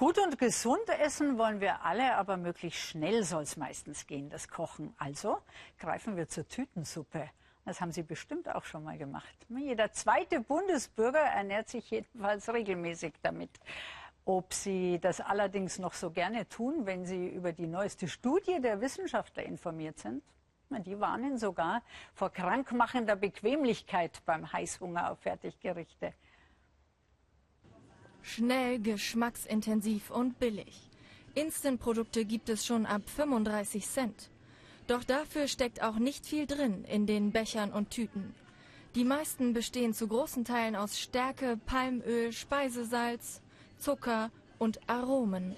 Gut und gesund essen wollen wir alle, aber möglichst schnell soll es meistens gehen, das Kochen. Also greifen wir zur Tütensuppe. Das haben Sie bestimmt auch schon mal gemacht. Jeder zweite Bundesbürger ernährt sich jedenfalls regelmäßig damit. Ob Sie das allerdings noch so gerne tun, wenn Sie über die neueste Studie der Wissenschaftler informiert sind? Die warnen sogar vor krankmachender Bequemlichkeit beim Heißhunger auf Fertiggerichte. Schnell, geschmacksintensiv und billig. Instant-Produkte gibt es schon ab 35 Cent. Doch dafür steckt auch nicht viel drin in den Bechern und Tüten. Die meisten bestehen zu großen Teilen aus Stärke, Palmöl, Speisesalz, Zucker und Aromen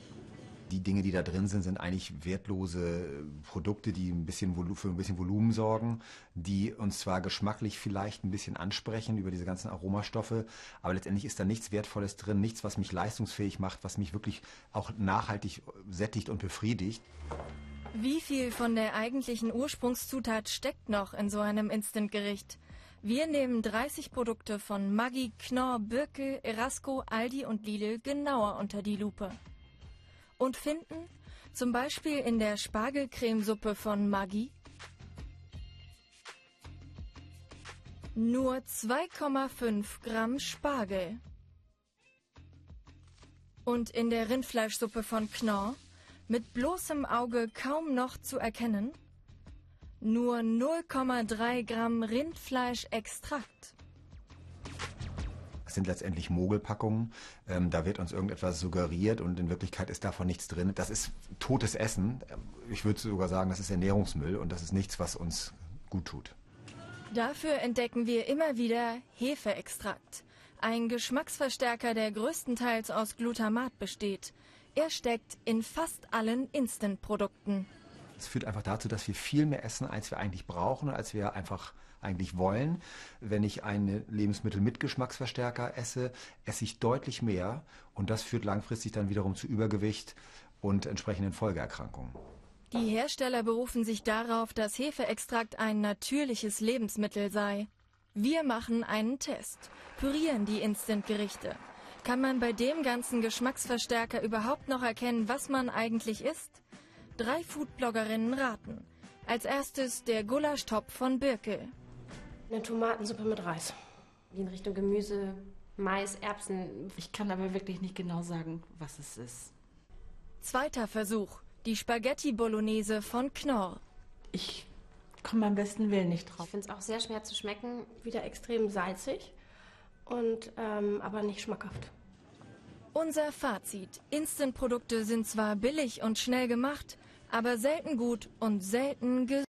die Dinge, die da drin sind, sind eigentlich wertlose Produkte, die ein bisschen für ein bisschen Volumen sorgen, die uns zwar geschmacklich vielleicht ein bisschen ansprechen über diese ganzen Aromastoffe, aber letztendlich ist da nichts Wertvolles drin, nichts, was mich leistungsfähig macht, was mich wirklich auch nachhaltig sättigt und befriedigt. Wie viel von der eigentlichen Ursprungszutat steckt noch in so einem Instant-Gericht? Wir nehmen 30 Produkte von Maggi, Knorr, Birkel, Erasco, Aldi und Lidl genauer unter die Lupe und finden, zum Beispiel in der Spargelcremesuppe von Maggi, nur 2,5 Gramm Spargel. Und in der Rindfleischsuppe von Knorr, mit bloßem Auge kaum noch zu erkennen, nur 0,3 Gramm Rindfleischextrakt sind letztendlich Mogelpackungen. Ähm, da wird uns irgendetwas suggeriert und in Wirklichkeit ist davon nichts drin. Das ist totes Essen. Ich würde sogar sagen, das ist Ernährungsmüll und das ist nichts, was uns gut tut. Dafür entdecken wir immer wieder Hefeextrakt. Ein Geschmacksverstärker, der größtenteils aus Glutamat besteht. Er steckt in fast allen Instant-Produkten. Es führt einfach dazu, dass wir viel mehr essen, als wir eigentlich brauchen, als wir einfach eigentlich wollen. Wenn ich ein Lebensmittel mit Geschmacksverstärker esse, esse ich deutlich mehr und das führt langfristig dann wiederum zu Übergewicht und entsprechenden Folgeerkrankungen. Die Hersteller berufen sich darauf, dass Hefeextrakt ein natürliches Lebensmittel sei. Wir machen einen Test, pürieren die Instant-Gerichte. Kann man bei dem ganzen Geschmacksverstärker überhaupt noch erkennen, was man eigentlich isst? Drei Foodbloggerinnen raten. Als erstes der Gulaschtopf von Birkel. Eine Tomatensuppe mit Reis. In Richtung Gemüse, Mais, Erbsen. Ich kann aber wirklich nicht genau sagen, was es ist. Zweiter Versuch. Die Spaghetti Bolognese von Knorr. Ich komme am besten Willen nicht drauf. Ich finde es auch sehr schwer zu schmecken. Wieder extrem salzig und ähm, aber nicht schmackhaft. Unser Fazit. Instant-Produkte sind zwar billig und schnell gemacht, aber selten gut und selten gesund.